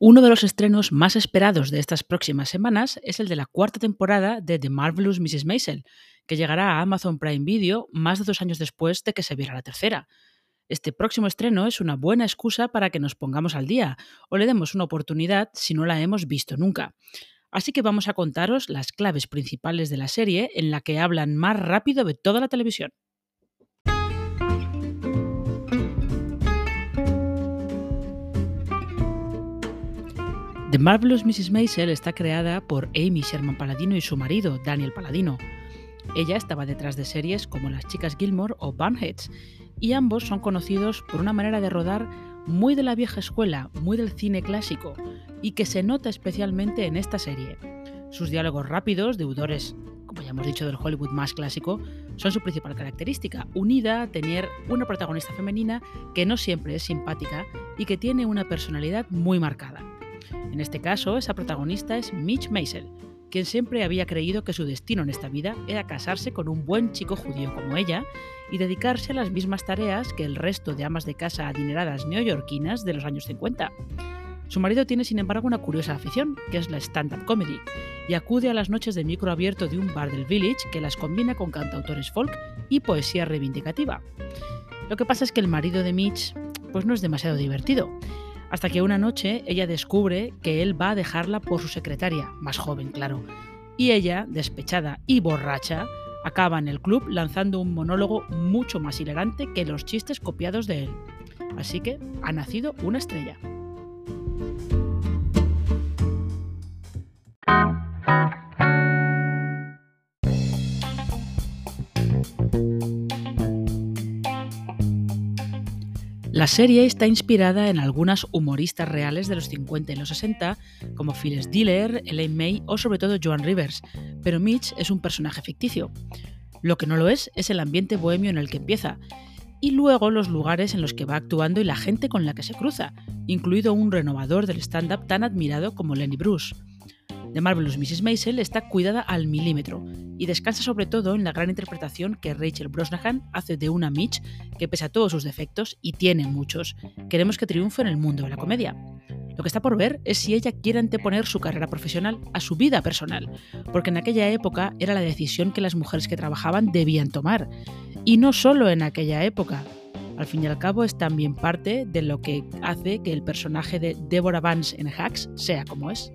Uno de los estrenos más esperados de estas próximas semanas es el de la cuarta temporada de The Marvelous Mrs. Maisel, que llegará a Amazon Prime Video más de dos años después de que se viera la tercera. Este próximo estreno es una buena excusa para que nos pongamos al día o le demos una oportunidad si no la hemos visto nunca. Así que vamos a contaros las claves principales de la serie en la que hablan más rápido de toda la televisión. The Marvelous Mrs. Maisel está creada por Amy Sherman Paladino y su marido, Daniel Paladino. Ella estaba detrás de series como Las Chicas Gilmore o Bunheads, y ambos son conocidos por una manera de rodar muy de la vieja escuela, muy del cine clásico, y que se nota especialmente en esta serie. Sus diálogos rápidos, deudores, como ya hemos dicho, del Hollywood más clásico, son su principal característica, unida a tener una protagonista femenina que no siempre es simpática y que tiene una personalidad muy marcada. En este caso, esa protagonista es Mitch Maisel, quien siempre había creído que su destino en esta vida era casarse con un buen chico judío como ella y dedicarse a las mismas tareas que el resto de amas de casa adineradas neoyorquinas de los años 50. Su marido tiene sin embargo una curiosa afición, que es la stand-up comedy, y acude a las noches de micro abierto de un bar del village que las combina con cantautores folk y poesía reivindicativa. Lo que pasa es que el marido de Mitch pues no es demasiado divertido, hasta que una noche ella descubre que él va a dejarla por su secretaria, más joven, claro. Y ella, despechada y borracha, acaba en el club lanzando un monólogo mucho más hilarante que los chistes copiados de él. Así que ha nacido una estrella. La serie está inspirada en algunas humoristas reales de los 50 y los 60, como Phyllis Diller, Elaine May o sobre todo Joan Rivers, pero Mitch es un personaje ficticio. Lo que no lo es es el ambiente bohemio en el que empieza, y luego los lugares en los que va actuando y la gente con la que se cruza, incluido un renovador del stand-up tan admirado como Lenny Bruce. The Marvelous Mrs. Maisel está cuidada al milímetro y descansa sobre todo en la gran interpretación que Rachel Brosnahan hace de una Mitch que pese a todos sus defectos, y tiene muchos, queremos que triunfe en el mundo de la comedia. Lo que está por ver es si ella quiere anteponer su carrera profesional a su vida personal, porque en aquella época era la decisión que las mujeres que trabajaban debían tomar. Y no solo en aquella época. Al fin y al cabo es también parte de lo que hace que el personaje de Deborah Vance en Hacks sea como es.